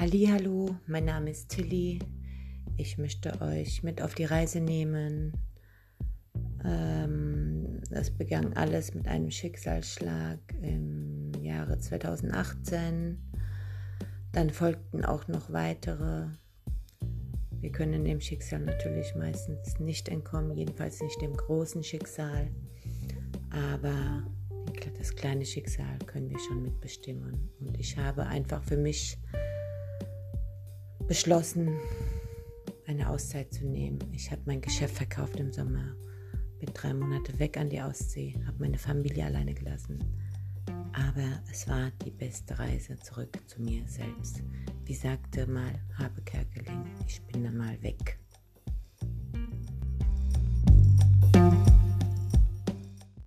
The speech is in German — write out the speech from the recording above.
Hallo, mein Name ist Tilly. Ich möchte euch mit auf die Reise nehmen. Ähm, das begann alles mit einem Schicksalsschlag im Jahre 2018. Dann folgten auch noch weitere. Wir können dem Schicksal natürlich meistens nicht entkommen, jedenfalls nicht dem großen Schicksal. Aber das kleine Schicksal können wir schon mitbestimmen. Und ich habe einfach für mich beschlossen, eine Auszeit zu nehmen. Ich habe mein Geschäft verkauft im Sommer, bin drei Monate weg an die Ostsee, habe meine Familie alleine gelassen. Aber es war die beste Reise zurück zu mir selbst. Wie sagte mal Habe Kerkeling, ich bin einmal weg.